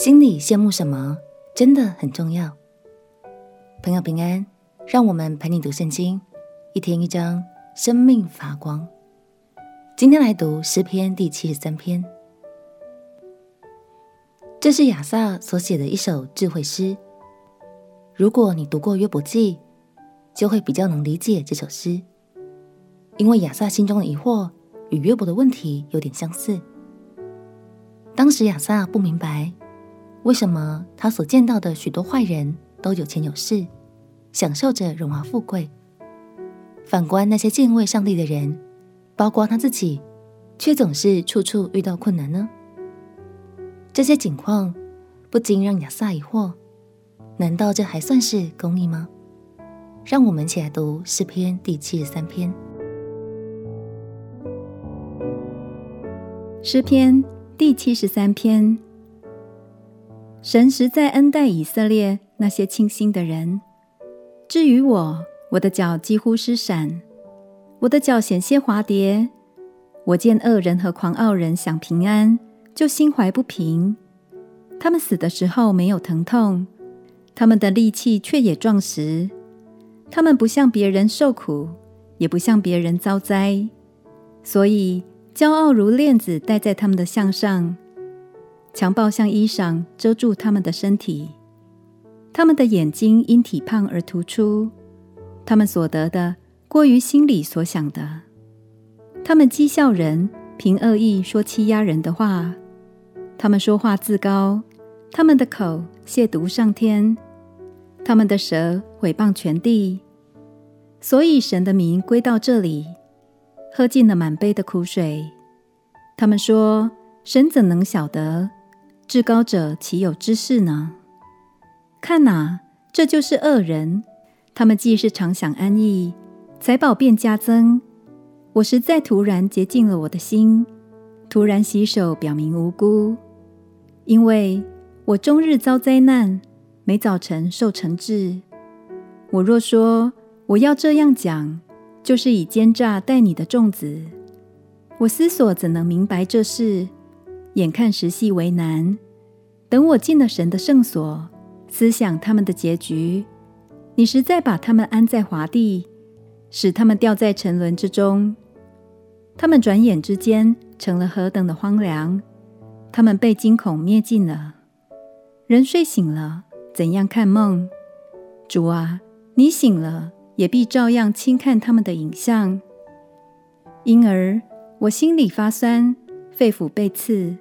心里羡慕什么，真的很重要。朋友平安，让我们陪你读圣经，一天一章，生命发光。今天来读诗篇第七十三篇，这是亚萨所写的一首智慧诗。如果你读过约伯记，就会比较能理解这首诗，因为亚萨心中的疑惑与约伯的问题有点相似。当时亚萨不明白，为什么他所见到的许多坏人都有钱有势，享受着荣华富贵，反观那些敬畏上帝的人，包括他自己，却总是处处遇到困难呢？这些景况不禁让亚萨疑惑：难道这还算是公义吗？让我们一起来读诗篇第七十三篇。诗篇第七十三篇。神实在恩待以色列那些清心的人。至于我，我的脚几乎失闪，我的脚险些滑跌。我见恶人和狂傲人享平安，就心怀不平。他们死的时候没有疼痛，他们的力气却也壮实。他们不向别人受苦，也不向别人遭灾，所以骄傲如链子戴在他们的项上。强暴像衣裳遮住他们的身体，他们的眼睛因体胖而突出，他们所得的过于心里所想的。他们讥笑人，凭恶意说欺压人的话。他们说话自高，他们的口亵渎上天，他们的舌毁谤全地。所以神的名归到这里，喝尽了满杯的苦水。他们说：神怎能晓得？至高者岂有知事呢？看哪，这就是恶人。他们既是常享安逸，财宝便加增。我实在突然洁净了我的心，突然洗手，表明无辜。因为我终日遭灾难，每早晨受惩治。我若说我要这样讲，就是以奸诈待你的众子。我思索怎能明白这事？眼看时系为难，等我进了神的圣所，思想他们的结局，你实在把他们安在滑地，使他们掉在沉沦之中。他们转眼之间成了何等的荒凉！他们被惊恐灭尽了。人睡醒了，怎样看梦？主啊，你醒了，也必照样轻看他们的影像。因而我心里发酸。肺腑被刺，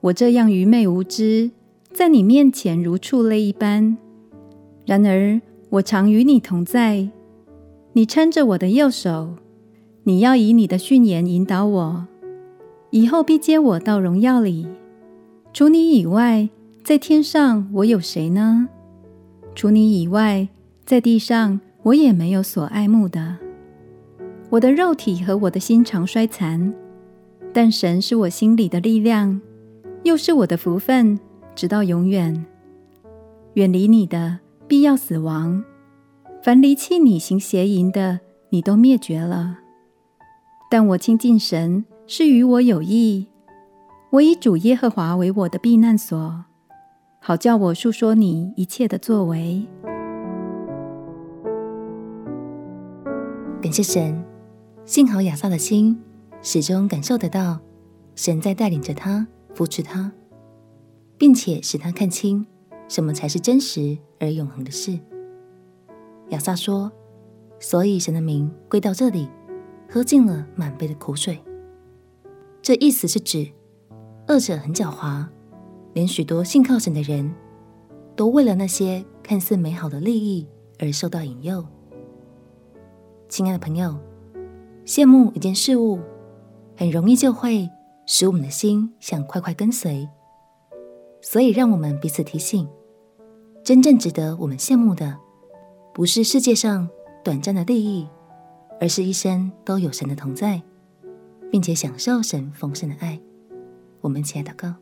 我这样愚昧无知，在你面前如畜类一般。然而我常与你同在，你搀着我的右手，你要以你的训言引导我，以后必接我到荣耀里。除你以外，在天上我有谁呢？除你以外，在地上我也没有所爱慕的。我的肉体和我的心常衰残。但神是我心里的力量，又是我的福分，直到永远。远离你的，必要死亡；凡离弃你行邪淫的，你都灭绝了。但我亲近神，是与我有益。我以主耶和华为我的避难所，好叫我述说你一切的作为。感谢神，幸好亚萨的心。始终感受得到神在带领着他，扶持他，并且使他看清什么才是真实而永恒的事。亚萨说：“所以神的名归到这里，喝尽了满杯的苦水。”这意思是指恶者很狡猾，连许多信靠神的人都为了那些看似美好的利益而受到引诱。亲爱的朋友，羡慕一件事物。很容易就会使我们的心想快快跟随，所以让我们彼此提醒：真正值得我们羡慕的，不是世界上短暂的利益，而是一生都有神的同在，并且享受神丰盛的爱。我们一起来祷告：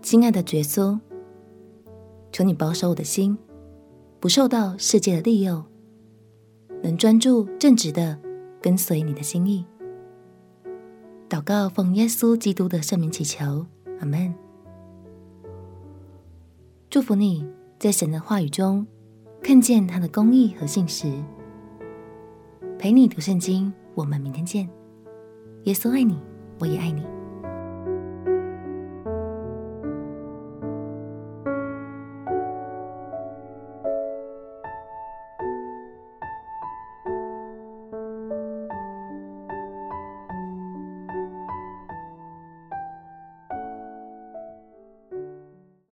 亲爱的耶稣，求你保守我的心，不受到世界的利诱，能专注正直的跟随你的心意。祷告奉耶稣基督的圣名祈求，阿门。祝福你在神的话语中看见他的公义和信实。陪你读圣经，我们明天见。耶稣爱你，我也爱你。